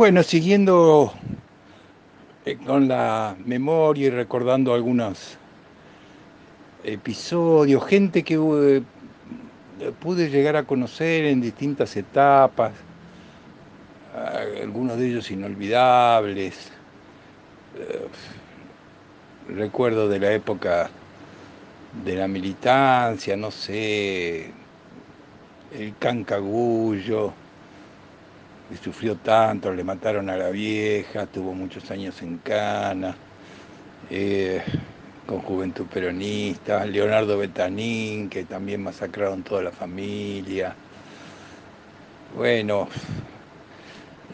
Bueno, siguiendo eh, con la memoria y recordando algunos episodios, gente que eh, pude llegar a conocer en distintas etapas, algunos de ellos inolvidables. Eh, recuerdo de la época de la militancia, no sé, el cancagullo, que sufrió tanto, le mataron a la vieja, tuvo muchos años en cana, eh, con Juventud Peronista, Leonardo Betanín, que también masacraron toda la familia. Bueno,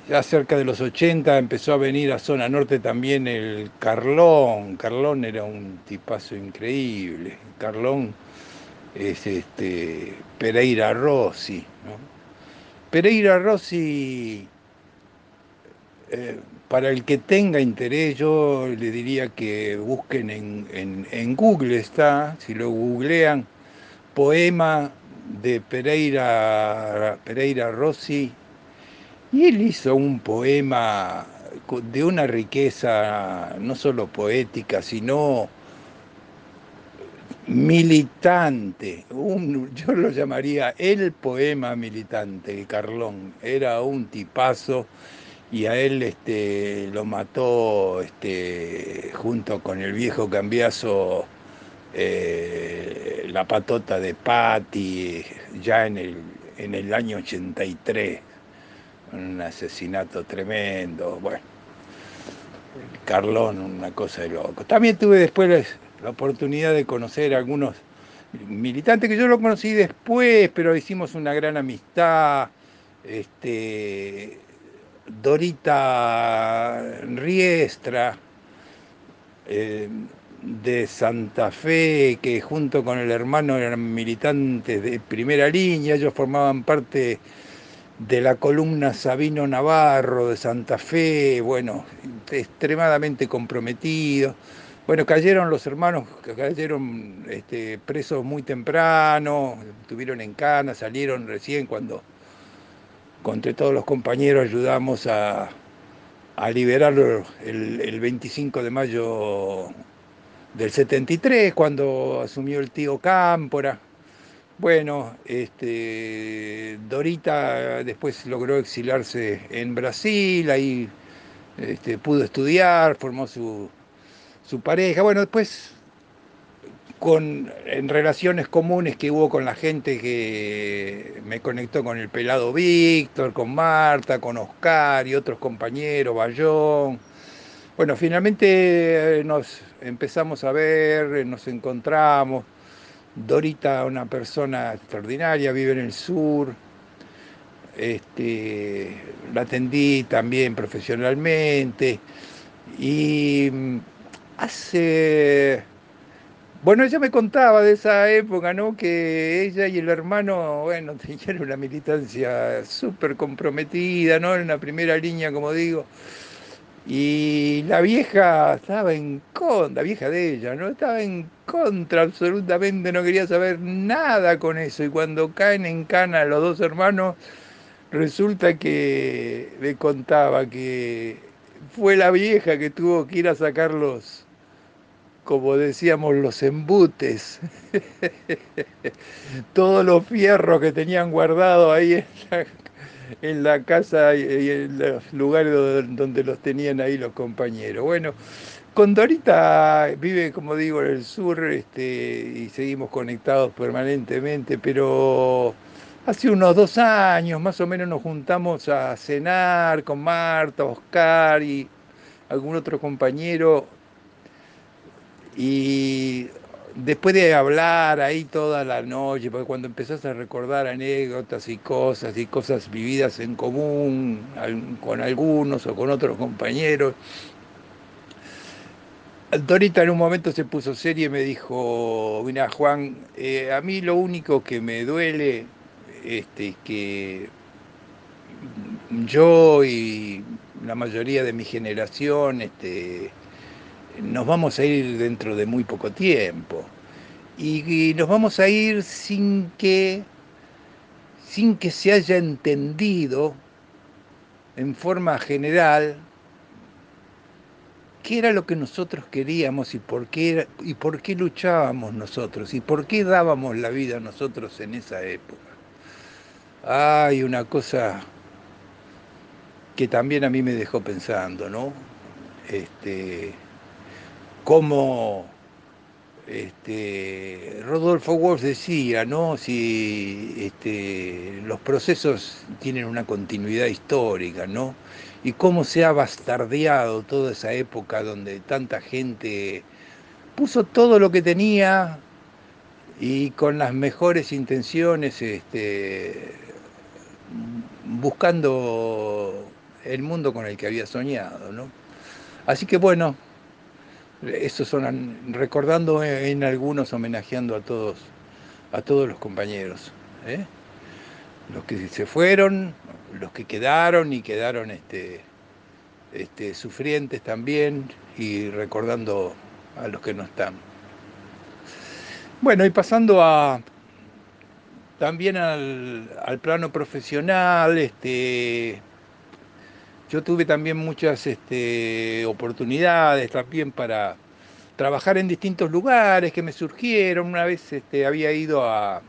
ya cerca de los 80 empezó a venir a zona norte también el Carlón. Carlón era un tipazo increíble. Carlón es este Pereira Rossi. Pereira Rossi, eh, para el que tenga interés, yo le diría que busquen en, Google, está, si lo googlean, poema de Pereira, Pereira Rossi y él hizo un poema de una riqueza no solo poética, sino militante. yo lo llamaría el poema militante, Carlón. Era un tipazo y a él este, lo mató este, junto con el viejo cambiazo eh, la patota de Patti ya en el, en el año 83 un asesinato tremendo, bueno, Carlón, una cosa de loco. También tuve después la oportunidad de conocer a algunos militantes que yo lo conocí después, pero hicimos una gran amistad. Este, Dorita Riestra, eh, de Santa Fe, que junto con el hermano eran militantes de primera línea, ellos formaban parte de la columna Sabino Navarro de Santa Fe, bueno, extremadamente comprometido. Bueno, cayeron los hermanos, cayeron este, presos muy temprano, estuvieron en cana, salieron recién cuando, entre todos los compañeros, ayudamos a, a liberarlo el, el 25 de mayo del 73, cuando asumió el tío Cámpora. Bueno, este, Dorita después logró exiliarse en Brasil, ahí este, pudo estudiar, formó su, pareja. Bueno, después con, en relaciones comunes que hubo con la gente que me conectó con el pelado Víctor, con Marta, con Oscar y otros compañeros, Bayón. Bueno, finalmente nos empezamos a ver, nos encontramos Dorita, una persona extraordinaria, vive en el sur. Este, la atendí también profesionalmente. Y mm, hace. Bueno, ella me contaba de esa época, ¿no? Que ella y el hermano, bueno, tenían una militancia súper comprometida, ¿no? En la primera línea, como digo. Y la vieja estaba en contra, la vieja de ella, ¿no? Estaba en contra absolutamente, no quería saber nada con eso. Y cuando caen en cana los dos hermanos, resulta que me contaba que fue la vieja que tuvo que ir a sacar los, como decíamos, los embutes, todos los fierros que tenían guardados ahí en la casa y en los lugares donde los tenían ahí los compañeros. Bueno, con Dorita vive, como digo, en el sur este, y seguimos conectados permanentemente, pero hace unos dos años más o menos nos juntamos a cenar con Marta, Oscar y algún otro compañero y después de hablar ahí toda la noche, porque cuando empezás a recordar anécdotas y cosas y cosas vividas en común con algunos o con otros compañeros, Dorita en un momento se puso seria y me dijo, mira Juan, eh, a mí lo único que me duele este, es que yo y la mayoría de mi generación este, nos vamos a ir dentro de muy poco tiempo. Y, nos vamos a ir sin que, sin que se haya entendido en forma general qué era lo que nosotros queríamos y por qué, y por qué luchábamos nosotros y por qué dábamos la vida nosotros en esa época. Hay una cosa que también a mí me dejó pensando, ¿no? Este, cómo este, Rodolfo Wolf decía, ¿no? Si este, los procesos tienen una continuidad histórica, ¿no? Y cómo se ha bastardeado toda esa época donde tanta gente puso todo lo que tenía y con las mejores intenciones, este, buscando el mundo con el que había soñado, ¿no? Así que bueno, eso son recordando en algunos, homenajeando a todos, a todos los compañeros. ¿eh? Los que se fueron, los que quedaron y quedaron este, este, sufrientes también, y recordando a los que no están. Bueno, y pasando a también al, al plano profesional, este, yo tuve también muchas este, oportunidades también para trabajar en distintos lugares que me surgieron. Una vez este, había ido a,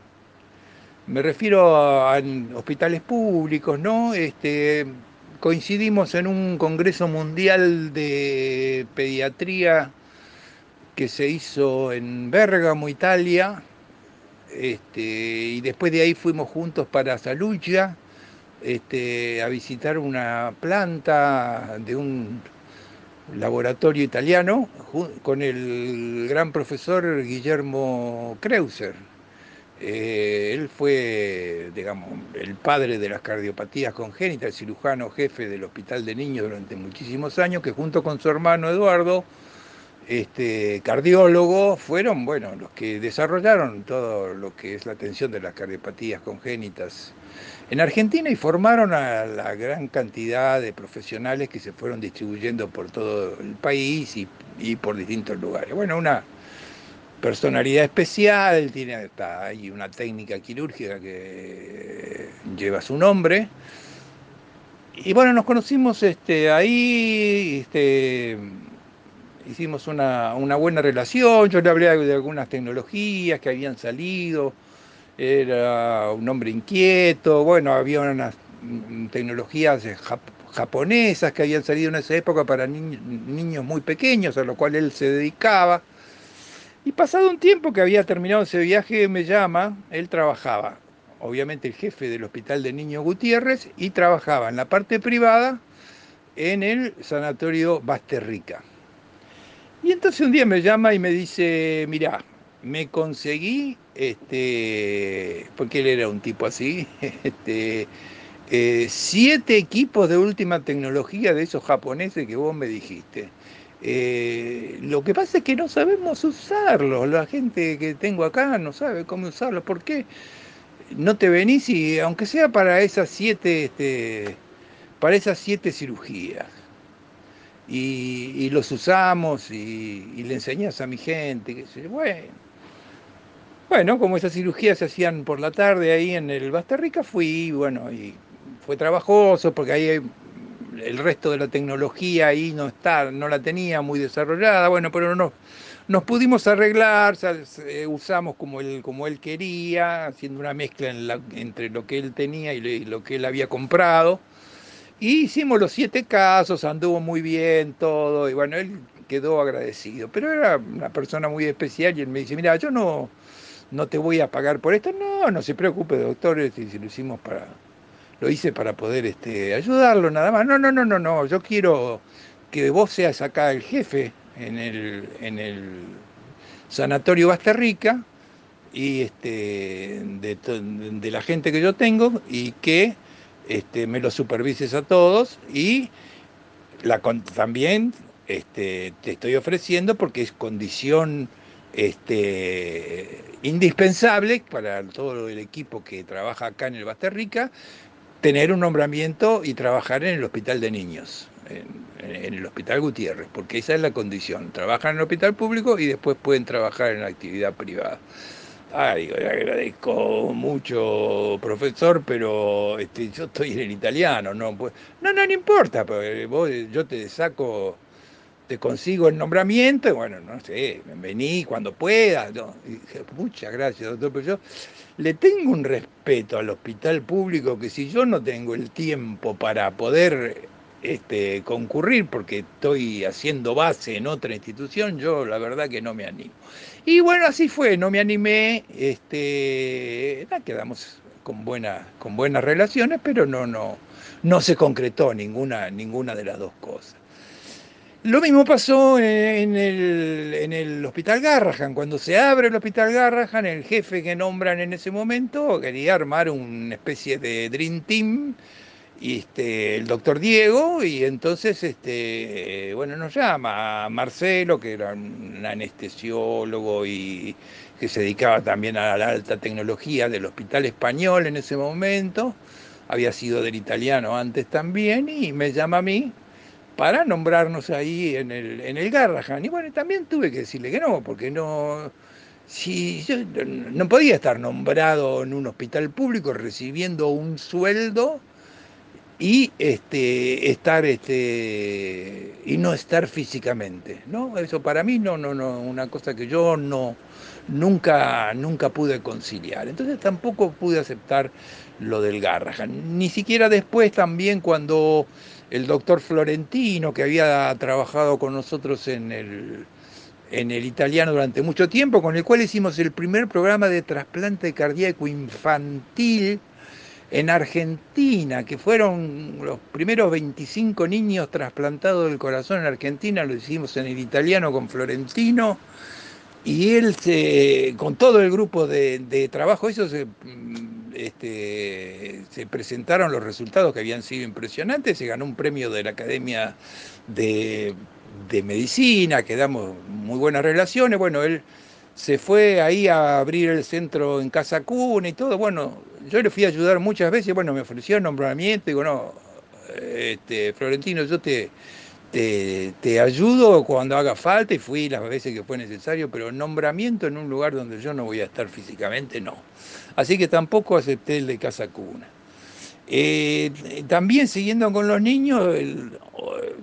me refiero a, hospitales públicos, ¿no? Este, coincidimos en un congreso mundial de pediatría que se hizo en Bérgamo, Italia, y después de ahí fuimos juntos para Saluggia este, a visitar una planta de un laboratorio italiano con el gran profesor Guillermo Kreuser. Eh, él fue, digamos, el padre de las cardiopatías congénitas, el cirujano jefe del Hospital de Niños durante muchísimos años, que junto con su hermano Eduardo, este, cardiólogo, fueron, bueno, los que desarrollaron todo lo que es la atención de las cardiopatías congénitas en Argentina y formaron a la gran cantidad de profesionales que se fueron distribuyendo por todo el país y, por distintos lugares. Bueno, una personalidad especial, tiene hay una técnica quirúrgica que lleva su nombre. Y bueno, nos conocimos este, ahí, este, hicimos una, una buena relación, yo le hablé de algunas tecnologías que habían salido era un hombre inquieto, bueno, había unas tecnologías japonesas que habían salido en esa época para niños muy pequeños, a lo cual él se dedicaba. Y pasado un tiempo que había terminado ese viaje, me llama, él trabajaba, obviamente el jefe del Hospital de Niños Gutiérrez, y trabajaba en la parte privada en el Sanatorio Basterrica. Y entonces un día me llama y me dice, mira, me conseguí, este, porque él era un tipo así, este, eh, siete equipos de última tecnología de esos japoneses que vos me dijiste. Eh, lo que pasa es que no sabemos usarlos, la gente que tengo acá no sabe cómo usarlos. ¿Por qué no te venís y, aunque sea para esas siete, este, para esas siete cirugías? Y, los usamos y, le enseñas a mi gente, que bueno, bueno, como esas cirugías se hacían por la tarde ahí en el Basterrica, fui, bueno, y fue trabajoso porque ahí el resto de la tecnología ahí no está, no la tenía muy desarrollada, bueno, pero no, nos pudimos arreglar, usamos como él, como él quería, haciendo una mezcla entre lo que él tenía y lo que él había comprado. Y hicimos los siete casos, anduvo muy bien todo, y bueno, él quedó agradecido. Pero era una persona muy especial y él me dice, mira, yo no, no te voy a pagar por esto. No, no se preocupe, doctor, este, lo hicimos para, lo hice para poder este, ayudarlo nada más. No, no, no, no, no, yo quiero que vos seas acá el jefe en el, en el sanatorio Basterrica y este, de, la gente que yo tengo y que este, me lo supervises a todos y también este, te estoy ofreciendo porque es condición este, indispensable para todo el equipo que trabaja acá en el Basterrica, tener un nombramiento y trabajar en el hospital de niños, en, el hospital Gutiérrez, porque esa es la condición. Trabajan en el hospital público y después pueden trabajar en la actividad privada. Ay, le agradezco mucho, profesor, pero este, yo estoy en el italiano, no, pues, no, no, no importa, porque vos, yo te saco, te consigo el nombramiento, y bueno, no sé, vení cuando puedas. No. dije, muchas gracias, doctor, pero yo le tengo un respeto al hospital público que si yo no tengo el tiempo para poder este, concurrir porque estoy haciendo base en otra institución, yo la verdad que no me animo. Y bueno, así fue, no me animé, este, quedamos con, buena, con buenas relaciones, pero no, no, no se concretó ninguna, ninguna de las dos cosas. Lo mismo pasó en el, en el Hospital Garrahan. Cuando se abre el Hospital Garrahan, el jefe que nombran en ese momento quería armar una especie de Dream Team y este, el doctor Diego, y entonces, este, bueno, nos llama a Marcelo, que era un anestesiólogo y que se dedicaba también a la alta tecnología del Hospital Español en ese momento, había sido del italiano antes también, y me llama a mí para nombrarnos ahí en el, en el Garrahan. Y bueno, también tuve que decirle que no, porque no, si yo no podía estar nombrado en un hospital público recibiendo un sueldo y este, estar este, y no estar físicamente, ¿no? Eso para mí no, no, no, una cosa que yo no nunca, nunca pude conciliar. Entonces tampoco pude aceptar lo del Garrahan. Ni siquiera después también cuando el doctor Florentino, que había trabajado con nosotros en el, en el italiano durante mucho tiempo, con el cual hicimos el primer programa de trasplante cardíaco infantil en Argentina, que fueron los primeros 25 niños trasplantados del corazón en Argentina, lo hicimos en el italiano con Florentino, y él se, con todo el grupo de, trabajo, se, mm, este, se presentaron los resultados que habían sido impresionantes, se ganó un premio de la Academia de, de Medicina, que damos muy buenas relaciones, bueno, él se fue ahí a abrir el centro en Casa Cuna y todo. Bueno, yo le fui a ayudar muchas veces, bueno, me ofreció el nombramiento, digo, no, este, Florentino, yo te, te, ayudo cuando haga falta y fui las veces que fue necesario, pero nombramiento en un lugar donde yo no voy a estar físicamente, no. Así que tampoco acepté el de Casa Cuna. Eh, también siguiendo con los niños,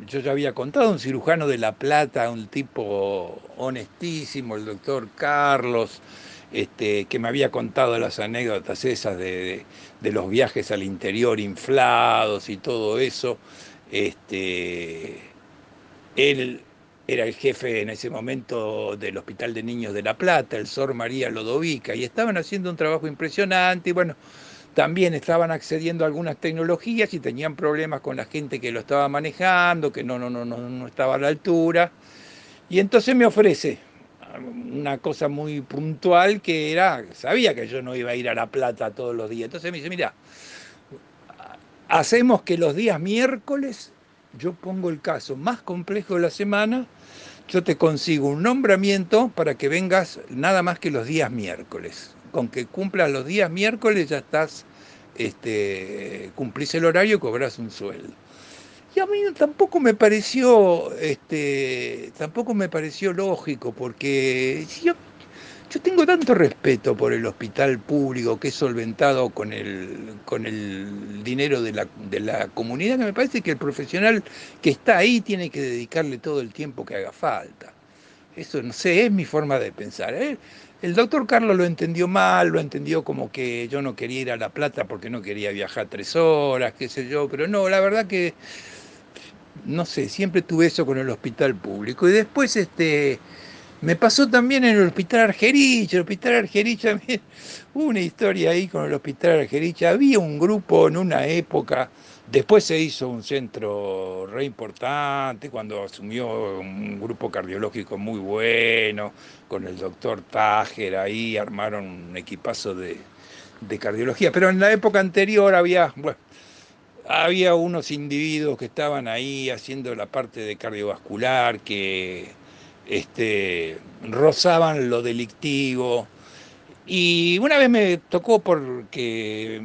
yo ya había contado, un cirujano de La Plata, un tipo honestísimo, el doctor Carlos, este, que me había contado las anécdotas esas de, los viajes al interior inflados y todo eso. Este, él era el jefe en ese momento del Hospital de Niños de La Plata, el Sor María Lodovica, y estaban haciendo un trabajo impresionante y bueno, también estaban accediendo a algunas tecnologías y tenían problemas con la gente que lo estaba manejando, que no, no, no, no, estaba a la altura. Y entonces me ofrece una cosa muy puntual que era, sabía que yo no iba a ir a La Plata todos los días. Entonces me dice, mira, hacemos que los días miércoles, yo pongo el caso más complejo de la semana, yo te consigo un nombramiento para que vengas nada más que los días miércoles con que cumplas los días miércoles ya estás, este, cumplís el horario y cobras un sueldo. Y a mí tampoco me pareció, este, tampoco me pareció lógico, porque yo, yo tengo tanto respeto por el hospital público que es solventado con el, con el dinero de la, de la comunidad, que me parece que el profesional que está ahí tiene que dedicarle todo el tiempo que haga falta. Eso, no sé, es mi forma de pensar. ¿eh? El doctor Carlos lo entendió mal, lo entendió como que yo no quería ir a La Plata porque no quería viajar tres horas, qué sé yo, pero no, la verdad que, no sé, siempre tuve eso con el hospital público. Y después, este, me pasó también en el hospital Argerich, el hospital Argerich una historia ahí con el hospital Argerich, había un grupo en una época Después se hizo un centro re importante cuando asumió un grupo cardiológico muy bueno, con el doctor Tajer ahí, armaron un equipazo de, cardiología. Pero en la época anterior había, había unos individuos que estaban ahí haciendo la parte de cardiovascular, que este, rozaban lo delictivo. Y una vez me tocó porque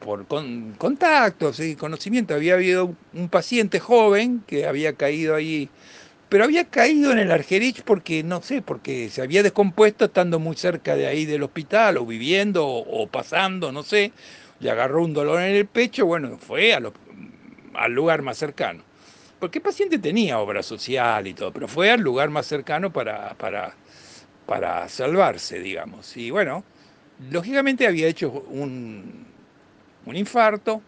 por contactos y conocimiento, había habido un paciente joven que había caído ahí pero había caído en el Argerich porque, no sé, porque se había descompuesto estando muy cerca de ahí del hospital, o viviendo, o, pasando, no sé, le agarró un dolor en el pecho, bueno, fue al lugar más cercano. Porque el paciente tenía obra social y todo, pero fue al lugar más cercano para, para, para salvarse, digamos. Y bueno, lógicamente había hecho un, un infarto,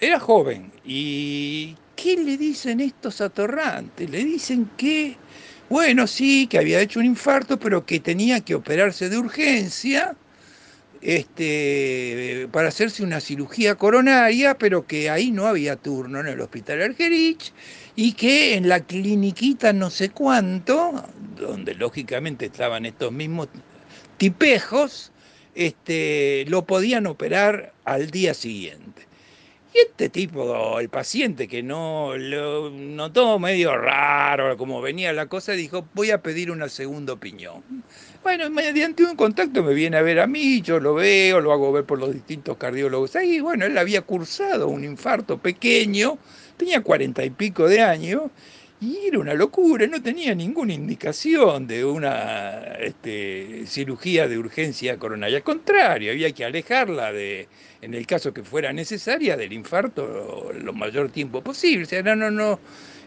era joven y ¿qué le dicen estos atorrantes? Le dicen que, bueno, sí, que había hecho un infarto, pero que tenía que operarse de urgencia este, para hacerse una cirugía coronaria, pero que ahí no había turno en el hospital Argerich y que en la cliniquita no sé cuánto, donde lógicamente estaban estos mismos tipejos, este, lo podían operar al día siguiente. Y este tipo, el paciente que no lo notó medio raro, como venía la cosa, dijo, voy a pedir una segunda opinión. Bueno, mediante un contacto me viene a ver a mí, yo lo veo, lo hago ver por los distintos cardiólogos. Ahí, bueno, él había cursado un infarto pequeño, tenía cuarenta y pico de años, y era una locura, no tenía ninguna indicación de una este, cirugía de urgencia coronaria. Al contrario, había que alejarla de, en el caso que fuera necesaria, del infarto lo mayor tiempo posible. O sea, no, no, no,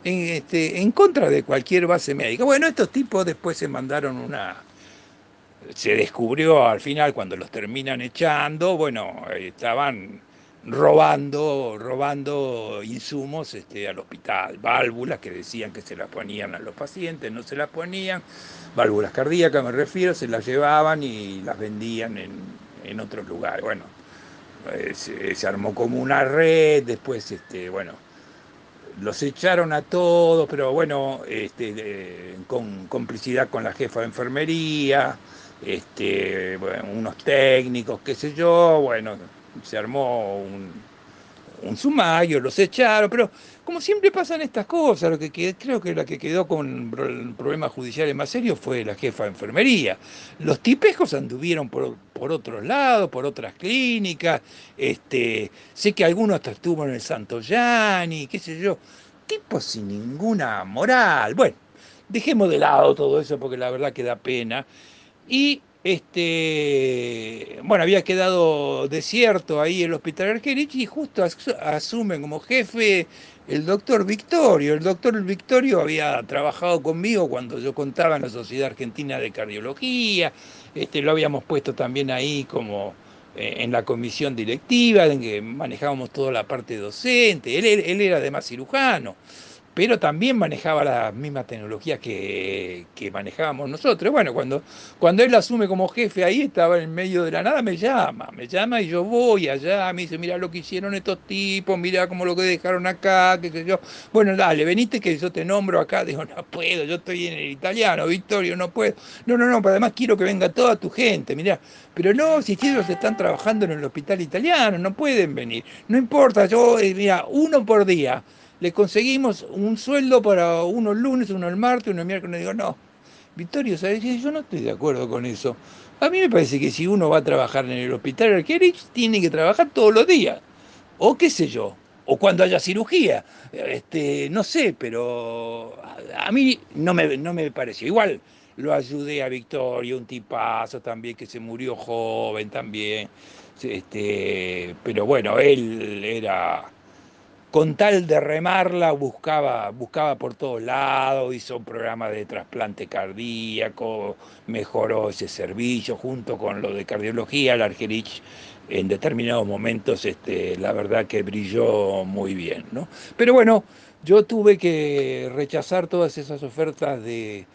en, este, en contra de cualquier base médica. Bueno, estos tipos después se mandaron una... Se descubrió al final cuando los terminan echando, bueno, estaban robando, robando insumos este, al hospital, válvulas que decían que se las ponían a los pacientes, no se las ponían, válvulas cardíacas me refiero, se las llevaban y las vendían en, en otros lugares. Bueno, eh, se, armó como una red, después, este, bueno, los echaron a todos, pero bueno, este, con complicidad con la jefa de enfermería, este, unos técnicos, qué sé yo, bueno, se armó un, un sumario, los echaron, pero como siempre pasan estas cosas, lo que creo que la que quedó con problemas judiciales más serios fue la jefa de enfermería. Los tipejos anduvieron por, por otros lados, por otras clínicas, este, sé que algunos hasta estuvo en el Santo Yani, qué sé yo, tipos sin ninguna moral. Bueno, dejemos de lado todo eso porque la verdad que da pena. Y este, bueno, había quedado desierto ahí el hospital Argerich y justo asumen como jefe el doctor Victorio. El doctor Victorio había trabajado conmigo cuando yo contaba en la Sociedad Argentina de Cardiología, este, lo habíamos puesto también ahí como eh, en la comisión directiva, en que manejábamos toda la parte docente, él, él era además cirujano pero también manejaba las mismas tecnologías que, manejábamos nosotros. Bueno, cuando, cuando él asume como jefe ahí, estaba en medio de la nada, me llama, me llama y yo voy allá, me dice, mira lo que hicieron estos tipos, mira cómo lo que dejaron acá, qué sé yo. Bueno, dale, veniste que yo te nombro acá, digo, no puedo, yo estoy en el italiano, Victorio, no puedo. No, no, no, pero además quiero que venga toda tu gente, mira. Pero no, si ellos están trabajando en el hospital italiano, no pueden venir. No importa, yo, eh, mira, uno por día le conseguimos un sueldo para unos lunes, uno el martes, uno el miércoles. Digo, no, Victorio, ¿sabes Yo no estoy de acuerdo con eso. A mí me parece que si uno va a trabajar en el hospital Arquerich, tiene que trabajar todos los días. O qué sé yo, o cuando haya cirugía. Este, no sé, pero a mí no me, no me pareció. Igual lo ayudé a Victorio, un tipazo también que se murió joven también. Este, pero bueno, él era con tal de remarla, buscaba, buscaba por todos lados, hizo un programa de trasplante cardíaco, mejoró ese servicio junto con lo de cardiología, el Argerich en determinados momentos, este, la verdad que brilló muy bien. ¿no? Pero bueno, yo tuve que rechazar todas esas ofertas de,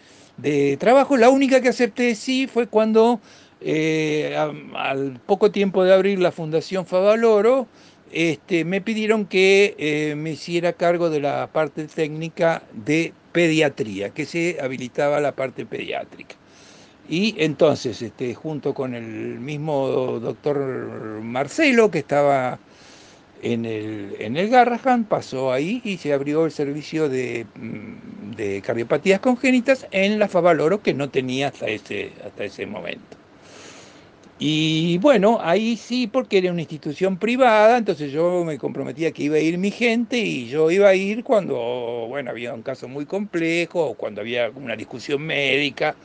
trabajo. La única que acepté sí fue cuando, eh, al poco tiempo de abrir la Fundación Favaloro, este, me pidieron que eh, me hiciera cargo de la parte técnica de pediatría, que se habilitaba la parte pediátrica. Y entonces, este, junto con el mismo doctor Marcelo, que estaba en el, en el Garrahan, pasó ahí y se abrió el servicio de, mm, de cardiopatías congénitas en la Favaloro, que no tenía hasta ese, hasta ese momento. Y bueno, ahí sí, porque era una institución privada, entonces yo me comprometía que iba a ir mi gente y yo iba a ir cuando, bueno, había un caso muy complejo o cuando había una discusión médica.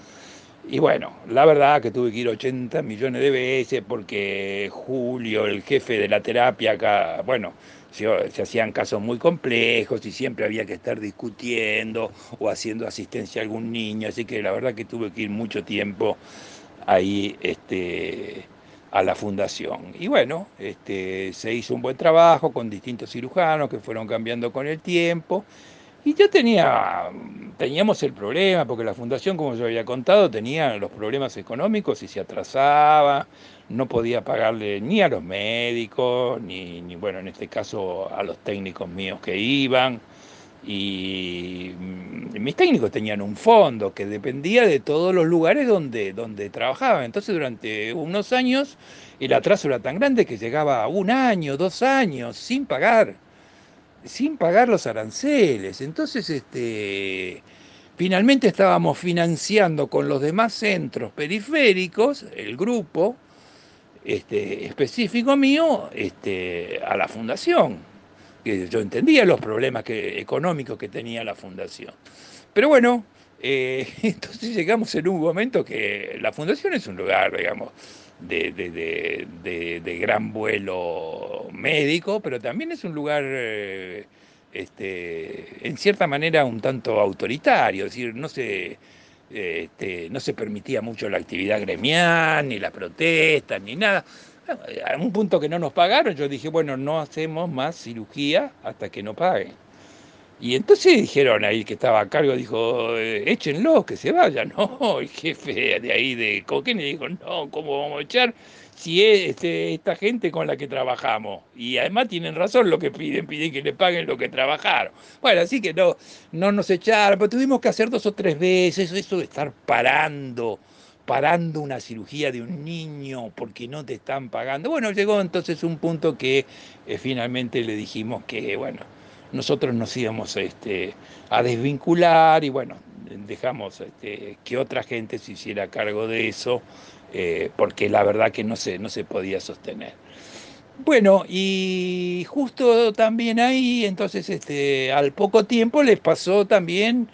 Y bueno, la verdad que tuve que ir 80 millones de veces porque Julio, el jefe de la terapia acá, bueno, se, se, hacían casos muy complejos y siempre había que estar discutiendo o haciendo asistencia a algún niño, así que la verdad que tuve que ir mucho tiempo ahí este, a la fundación. Y bueno, este, se hizo un buen trabajo con distintos cirujanos que fueron cambiando con el tiempo. Y yo tenía, teníamos el problema, porque la fundación, como yo había contado, tenía los problemas económicos y se atrasaba, no podía pagarle ni a los médicos, ni, ni bueno, en este caso a los técnicos míos que iban y mis técnicos tenían un fondo que dependía de todos los lugares donde, donde trabajaban. Entonces durante unos años el atraso era tan grande que llegaba a un año, dos años, sin pagar, sin pagar los aranceles. Entonces, este, finalmente estábamos financiando con los demás centros periféricos, el grupo este, específico mío, este, a la fundación que yo entendía los problemas económicos que tenía la fundación. Pero bueno, eh, entonces llegamos en un momento que la fundación es un lugar, digamos, de, gran vuelo médico, pero también es un lugar, eh, este, en cierta manera, un tanto autoritario, es decir, no se, este, no se permitía mucho la actividad gremial, ni la protesta, ni nada. A un punto que no nos pagaron, yo dije, bueno, no hacemos más cirugía hasta que no paguen. Y entonces dijeron ahí que estaba a cargo, dijo, eh, échenlo, que se vaya. No, el jefe de ahí de Coquín dijo, no, ¿cómo vamos a echar si es este, esta gente con la que trabajamos? Y además tienen razón lo que piden, piden que le paguen lo que trabajaron. Bueno, así que no, no nos echaron, pero tuvimos que hacer dos o tres veces eso de estar parando parando una cirugía de un niño porque no te están pagando. Bueno, llegó entonces un punto que eh, finalmente le dijimos que, bueno, nosotros nos íbamos este, a desvincular y bueno, dejamos este, que otra gente se hiciera cargo de eso, eh, porque la verdad que no se, no se podía sostener. Bueno, y justo también ahí, entonces, este, al poco tiempo les pasó también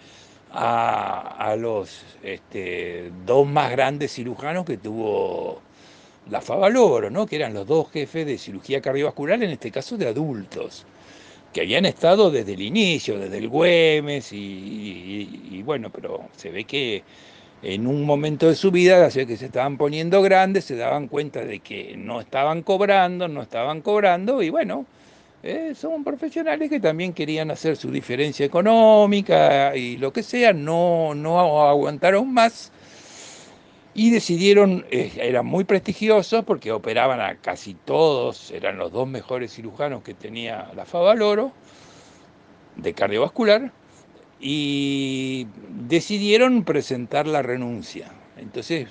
a, los este, dos más grandes cirujanos que tuvo la Favaloro, ¿no? que eran los dos jefes de cirugía cardiovascular, en este caso de adultos, que habían estado desde el inicio, desde el Güemes, y, bueno, pero se ve que en un momento de su vida, así que se estaban poniendo grandes, se daban cuenta de que no estaban cobrando, no estaban cobrando, y bueno, eh, son profesionales que también querían hacer su diferencia económica y lo que sea, no, no aguantaron más y decidieron, eh, eran muy prestigiosos porque operaban a casi todos, eran los dos mejores cirujanos que tenía la Favaloro de cardiovascular y decidieron presentar la renuncia. Entonces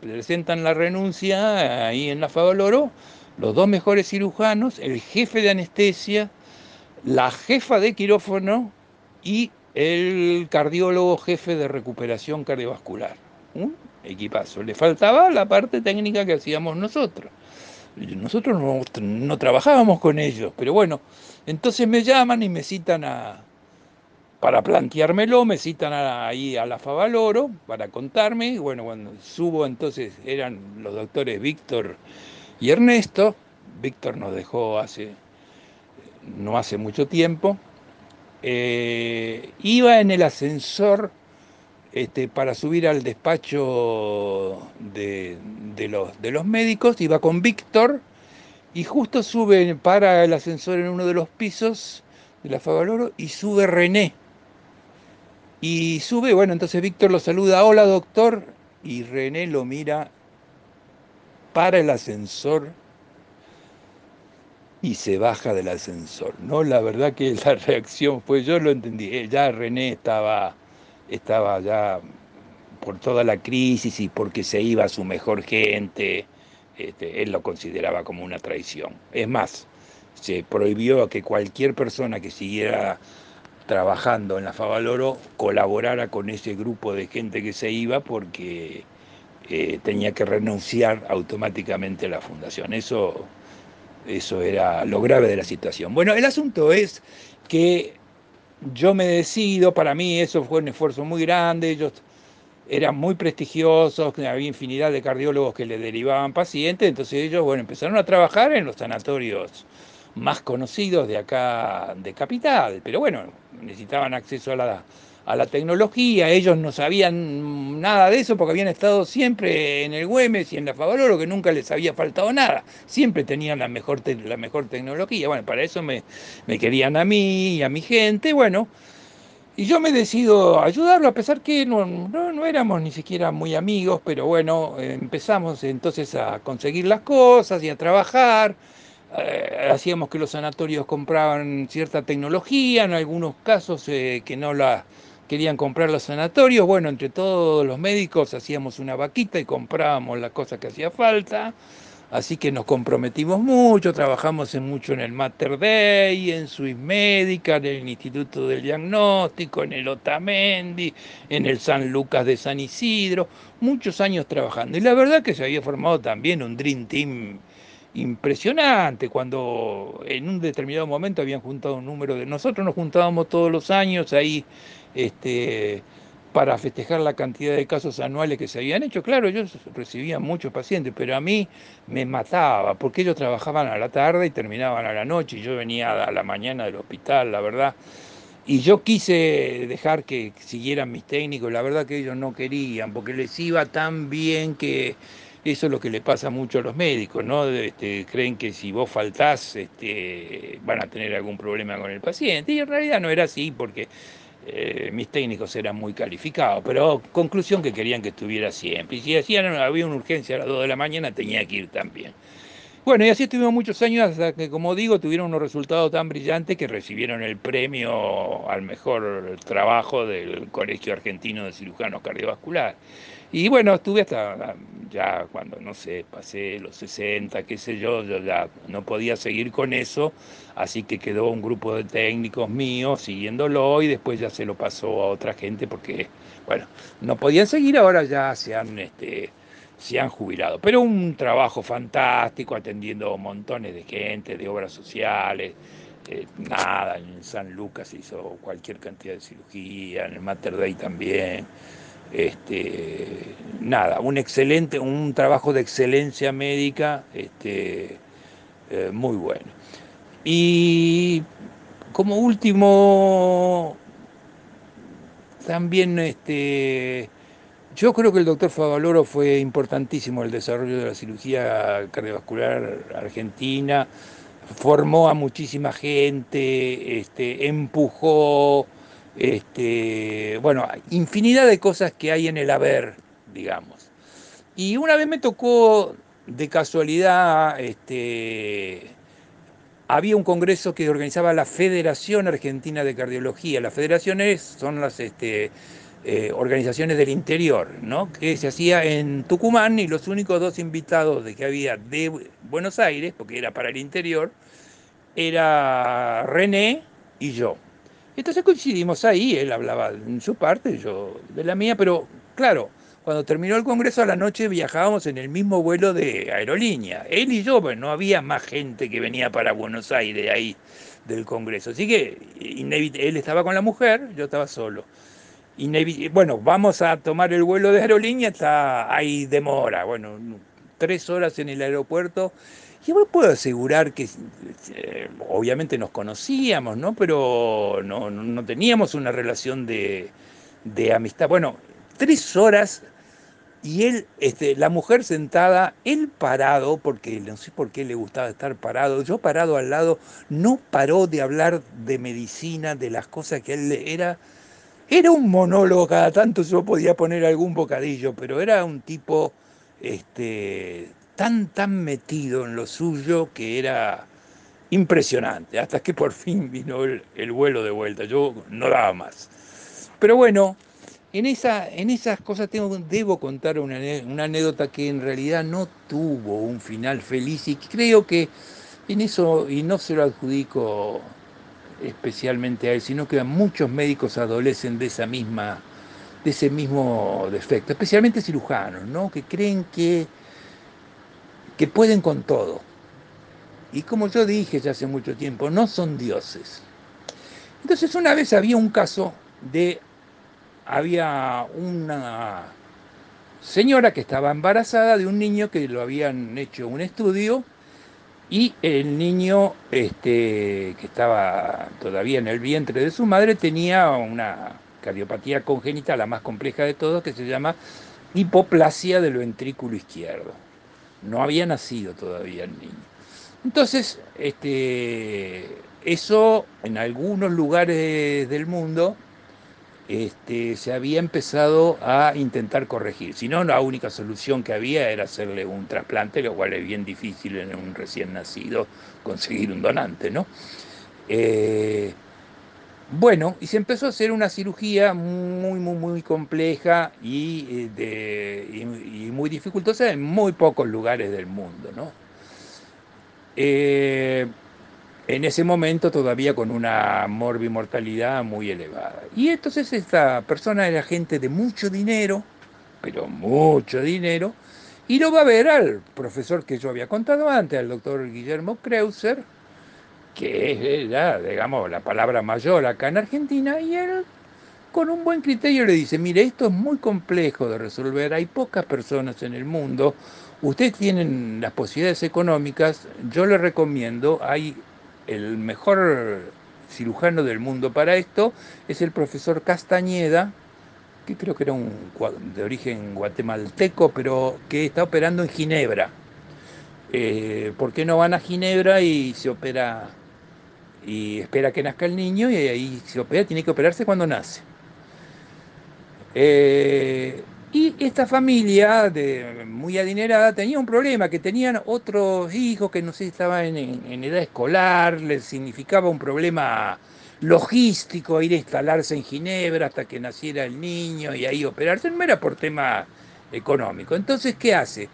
presentan la renuncia ahí en la Favaloro los dos mejores cirujanos, el jefe de anestesia, la jefa de quirófano y el cardiólogo jefe de recuperación cardiovascular. Un equipazo. Le faltaba la parte técnica que hacíamos nosotros. Nosotros no, trabajábamos con ellos, pero bueno, entonces me llaman y me citan a, para planteármelo, me citan ahí a la Favaloro para contarme. Bueno, cuando subo entonces eran los doctores Víctor y Ernesto, Víctor nos dejó hace, no hace mucho tiempo, eh, iba en el ascensor este, para subir al despacho de, los, médicos, iba con Víctor y justo sube, para el ascensor en uno de los pisos de la Favaloro y sube René. Y sube, bueno, entonces Víctor lo saluda, hola doctor, y René lo mira para el ascensor y se baja del ascensor. No, la verdad que la reacción fue, yo lo entendí, eh, ya René estaba, estaba ya por toda la crisis y porque se iba su mejor gente, este, él lo consideraba como una traición. Es más, se prohibió que cualquier persona que siguiera trabajando en la Favaloro colaborara con ese grupo de gente que se iba porque tenía que renunciar automáticamente a la fundación. Eso, eso era lo grave de la situación. Bueno, el asunto es que yo me decido, para mí eso fue un esfuerzo muy grande, ellos eran muy prestigiosos, había infinidad de cardiólogos que le derivaban pacientes, entonces ellos, bueno, empezaron a trabajar en los sanatorios más conocidos de acá, de Capital, pero bueno, necesitaban acceso a la, a la tecnología, ellos no sabían nada de eso porque habían estado siempre en el Güemes y en la Favaloro, que nunca les había faltado nada, siempre tenían la mejor, la mejor tecnología, bueno, para eso me, me querían a mí y a mi gente, bueno, y yo me decido ayudarlo, a pesar que no, no, éramos ni siquiera muy amigos, pero bueno, empezamos entonces a conseguir las cosas y a trabajar. Eh, hacíamos que los sanatorios compraban cierta tecnología, en algunos casos eh, que no la querían comprar los sanatorios. Bueno, entre todos los médicos hacíamos una vaquita y comprábamos las cosas que hacía falta. Así que nos comprometimos mucho, trabajamos mucho en el Mater Dei, en Swiss Médica, en el Instituto del Diagnóstico, en el Otamendi, en el San Lucas de San Isidro, muchos años trabajando. Y la verdad que se había formado también un Dream Team impresionante cuando en un determinado momento habían juntado un número de... Nosotros nos juntábamos todos los años ahí este, para festejar la cantidad de casos anuales que se habían hecho. Claro, ellos recibían muchos pacientes, pero a mí me mataba, porque ellos trabajaban a la tarde y terminaban a la noche, y yo venía a la mañana del hospital, la verdad. Y yo quise dejar que siguieran mis técnicos, la verdad que ellos no querían, porque les iba tan bien que eso es lo que le pasa mucho a los médicos, ¿no? Este, creen que si vos faltás este, van a tener algún problema con el paciente, y en realidad no era así, porque eh, mis técnicos eran muy calificados, pero conclusión que querían que estuviera siempre. Y si hacían, había una urgencia a las 2 de la mañana, tenía que ir también. Bueno, y así estuvimos muchos años hasta que, como digo, tuvieron unos resultados tan brillantes que recibieron el premio al mejor trabajo del Colegio Argentino de Cirujanos Cardiovasculares. Y bueno, estuve hasta ya cuando, no sé, pasé los 60, qué sé yo, yo ya no podía seguir con eso, así que quedó un grupo de técnicos míos siguiéndolo y después ya se lo pasó a otra gente porque, bueno, no podían seguir, ahora ya se han, este, se han jubilado. Pero un trabajo fantástico atendiendo montones de gente, de obras sociales. Eh, nada, en San Lucas hizo cualquier cantidad de cirugía, en el Mater Dei también. Este, nada, un excelente, un trabajo de excelencia médica este, eh, muy bueno. Y como último, también este, yo creo que el doctor Favaloro fue importantísimo en el desarrollo de la cirugía cardiovascular argentina, formó a muchísima gente, este, empujó este, bueno, infinidad de cosas que hay en el haber, digamos. Y una vez me tocó de casualidad, este, había un congreso que organizaba la Federación Argentina de Cardiología. Las federaciones son las este, eh, organizaciones del interior, ¿no? que se hacía en Tucumán y los únicos dos invitados de que había de Buenos Aires, porque era para el interior, era René y yo. Entonces coincidimos ahí, él hablaba en su parte, yo de la mía, pero claro, cuando terminó el Congreso a la noche viajábamos en el mismo vuelo de aerolínea, él y yo, pues no había más gente que venía para Buenos Aires ahí del Congreso, así que él estaba con la mujer, yo estaba solo. bueno, vamos a tomar el vuelo de aerolínea, está ahí demora, bueno, tres horas en el aeropuerto y puedo asegurar que eh, obviamente nos conocíamos, ¿no? Pero no, teníamos una relación de, amistad. Bueno, tres horas y él, este, la mujer sentada, él parado, porque no sé por qué le gustaba estar parado, yo parado al lado, no paró de hablar de medicina, de las cosas que él era. Era un monólogo, cada tanto yo podía poner algún bocadillo, pero era un tipo este, tan, tan metido en lo suyo que era impresionante, hasta que por fin vino el, vuelo de vuelta, yo no daba más. Pero bueno, en, esa, en esas cosas tengo, debo contar una, una, anécdota que en realidad no tuvo un final feliz y creo que en eso, y no se lo adjudico especialmente a él, sino que muchos médicos adolecen de esa misma de ese mismo defecto, especialmente cirujanos, ¿no? que creen que, que pueden con todo. Y como yo dije ya hace mucho tiempo, no son dioses. Entonces una vez había un caso de, había una señora que estaba embarazada de un niño que lo habían hecho un estudio y el niño este, que estaba todavía en el vientre de su madre tenía una cardiopatía congénita, la más compleja de todas, que se llama hipoplasia del ventrículo izquierdo. No había nacido todavía el niño. Entonces, este, eso en algunos lugares del mundo este, se había empezado a intentar corregir. Si no, la única solución que había era hacerle un trasplante, lo cual es bien difícil en un recién nacido conseguir un donante, ¿no? Eh, bueno, y se empezó a hacer una cirugía muy, muy, muy compleja y, eh, muy dificultosa en muy pocos lugares del mundo, ¿no? Eh, en ese momento todavía con una morbimortalidad muy elevada. Y entonces esta persona era gente de mucho dinero, pero mucho dinero, y lo va a ver al profesor que yo había contado antes, al doctor Guillermo Kreuser, que es la, digamos, la palabra mayor acá en Argentina, y él con un buen criterio le dice, mire, esto es muy complejo de resolver, hay pocas personas en el mundo, ustedes tienen las posibilidades económicas, yo le recomiendo, hay el mejor cirujano del mundo para esto, es el profesor Castañeda, que creo que era un, de origen guatemalteco, pero que está operando en Ginebra. Eh, ¿Por qué no van a Ginebra y se opera y espera que nazca el niño y ahí se opera, tiene que operarse cuando nace. Eh, y esta familia muy adinerada tenía un problema, que tenían otros hijos que no sé si estaban en, edad escolar, les significaba un problema logístico ir a instalarse en Ginebra hasta que naciera el niño y ahí operarse, no era por tema económico. Entonces, ¿qué hace?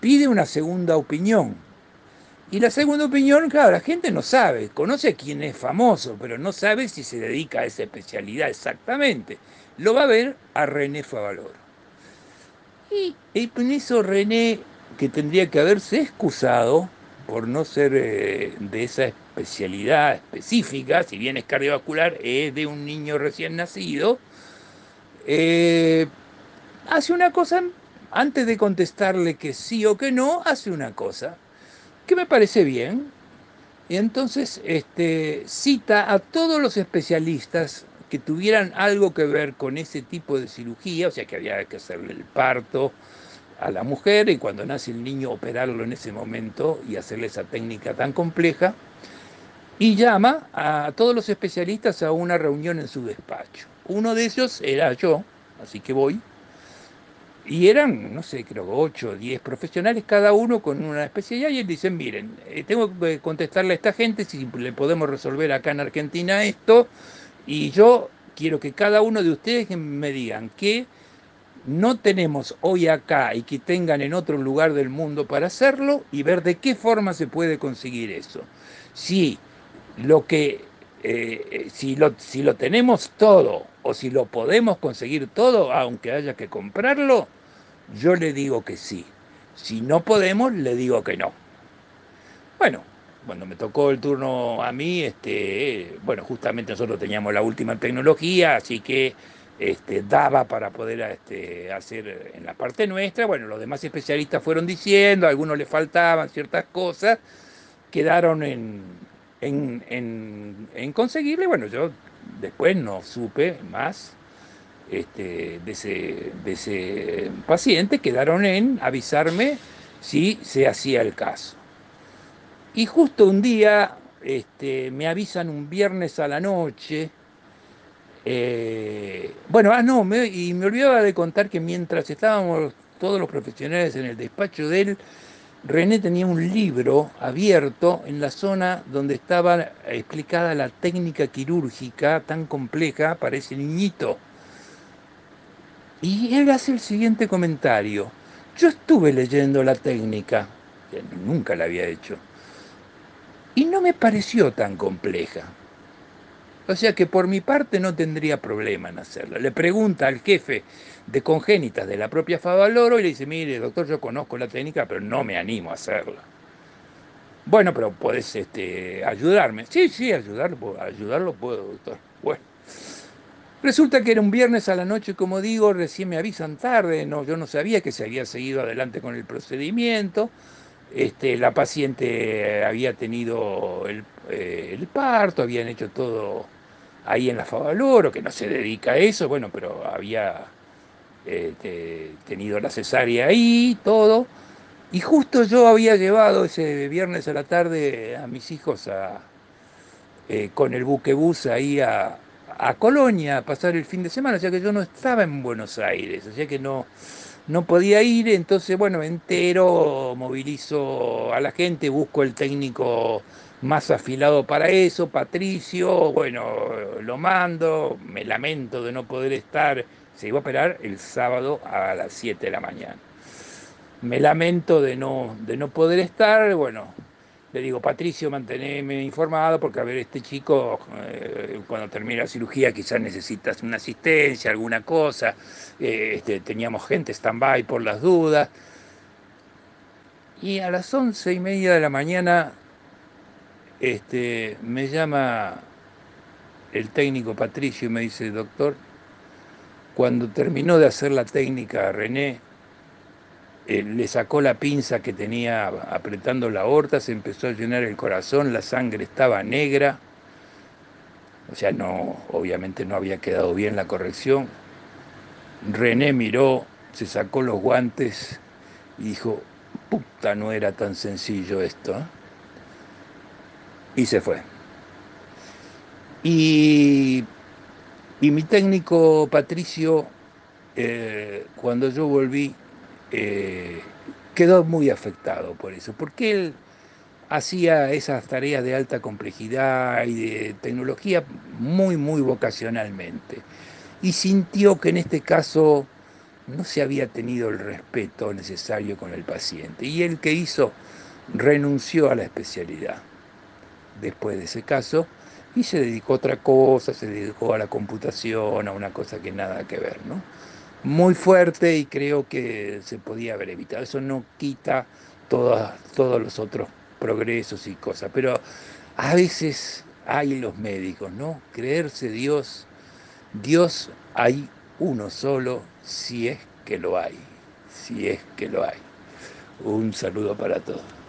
Pide una segunda opinión y la segunda opinión, claro, la gente no sabe, conoce a quién es famoso, pero no sabe si se dedica a esa especialidad exactamente. Lo va a ver a René Favaloro. Y, en eso René, que tendría que haberse excusado por no ser eh, de esa especialidad específica, si bien es cardiovascular, es de un niño recién nacido, eh, hace una cosa, antes de contestarle que sí o que no, hace una cosa que me parece bien. Y entonces este, cita a todos los especialistas que tuvieran algo que ver con ese tipo de cirugía, o sea que había que hacerle el parto a la mujer y cuando nace el niño operarlo en ese momento y hacerle esa técnica tan compleja, y llama a todos los especialistas a una reunión en su despacho. Uno de ellos era yo, así que voy, y eran, no sé, creo 8 o 10 profesionales, cada uno con una especialidad, y él dice, miren, eh, tengo que contestarle a esta gente si le podemos resolver acá en Argentina esto, y yo quiero que cada uno de ustedes me digan que no tenemos hoy acá y que tengan en otro lugar del mundo para hacerlo y ver de qué forma se puede conseguir eso. Si lo que eh, si, lo, si lo tenemos todo o si lo podemos conseguir todo, aunque haya que comprarlo, yo le digo que sí. Si no podemos, le digo que no. Bueno, cuando me tocó el turno a mí, este, bueno, justamente nosotros teníamos la última tecnología, así que este, daba para poder este, hacer en la parte nuestra. Bueno, los demás especialistas fueron diciendo, a algunos le faltaban ciertas cosas, quedaron en, en, en, conseguirle. Bueno, yo después no supe más este, de, ese, de ese paciente, quedaron en avisarme si se hacía el caso. Y justo un día este, me avisan un viernes a la noche. Eh, bueno, ah, no, y me olvidaba de contar que mientras estábamos todos los profesionales en el despacho de él, René tenía un libro abierto en la zona donde estaba explicada la técnica quirúrgica tan compleja para ese niñito. Y él hace el siguiente comentario. Yo estuve leyendo la técnica, que nunca la había hecho, y no me pareció tan compleja. O sea que por mi parte no tendría problema en hacerlo. Le pregunta al jefe de congénitas de la propia Favaloro y le dice, mire, doctor, yo conozco la técnica, pero no me animo a hacerla. Bueno, pero puedes este, ayudarme. Sí, sí, ayudarlo, ayudarlo puedo, doctor. Bueno. Resulta que era un viernes a la noche, como digo, recién me avisan tarde, no, yo no sabía que se había seguido adelante con el procedimiento. Este, la paciente había tenido el, eh, el, parto, habían hecho todo ahí en la Favaloro, que no se dedica a eso, bueno, pero había este, tenido la cesárea ahí, todo. Y justo yo había llevado ese viernes a la tarde a mis hijos a, eh, con el buquebús ahí a, a Colonia a pasar el fin de semana, o sea que yo no estaba en Buenos Aires, o sea que no, no podía ir, entonces bueno, entero, movilizo a la gente, busco el técnico más afilado para eso, Patricio, bueno, lo mando, me lamento de no poder estar, se iba a operar el sábado a las 7 de la mañana. Me lamento de no, de no poder estar, bueno, le digo, Patricio, manteneme informado porque a ver, este chico eh, cuando termine la cirugía quizás necesitas una asistencia, alguna cosa. Eh, este, teníamos gente stand-by por las dudas. Y a las once y media de la mañana este, me llama el técnico Patricio y me dice, doctor, cuando terminó de hacer la técnica René, eh, le sacó la pinza que tenía apretando la aorta, se empezó a llenar el corazón, la sangre estaba negra, o sea, no, obviamente no había quedado bien la corrección. René miró, se sacó los guantes y dijo, puta, no era tan sencillo esto. ¿eh?". Y se fue. Y, y mi técnico Patricio, eh, cuando yo volví, eh, quedó muy afectado por eso, porque él hacía esas tareas de alta complejidad y de tecnología muy, muy vocacionalmente. Y sintió que en este caso no se había tenido el respeto necesario con el paciente. Y él que hizo, renunció a la especialidad después de ese caso y se dedicó a otra cosa, se dedicó a la computación, a una cosa que nada que ver, ¿no? Muy fuerte y creo que se podía haber evitado. Eso no quita todos los otros progresos y cosas, pero a veces hay los médicos, ¿no? Creerse Dios, Dios hay uno solo si es que lo hay, si es que lo hay. Un saludo para todos.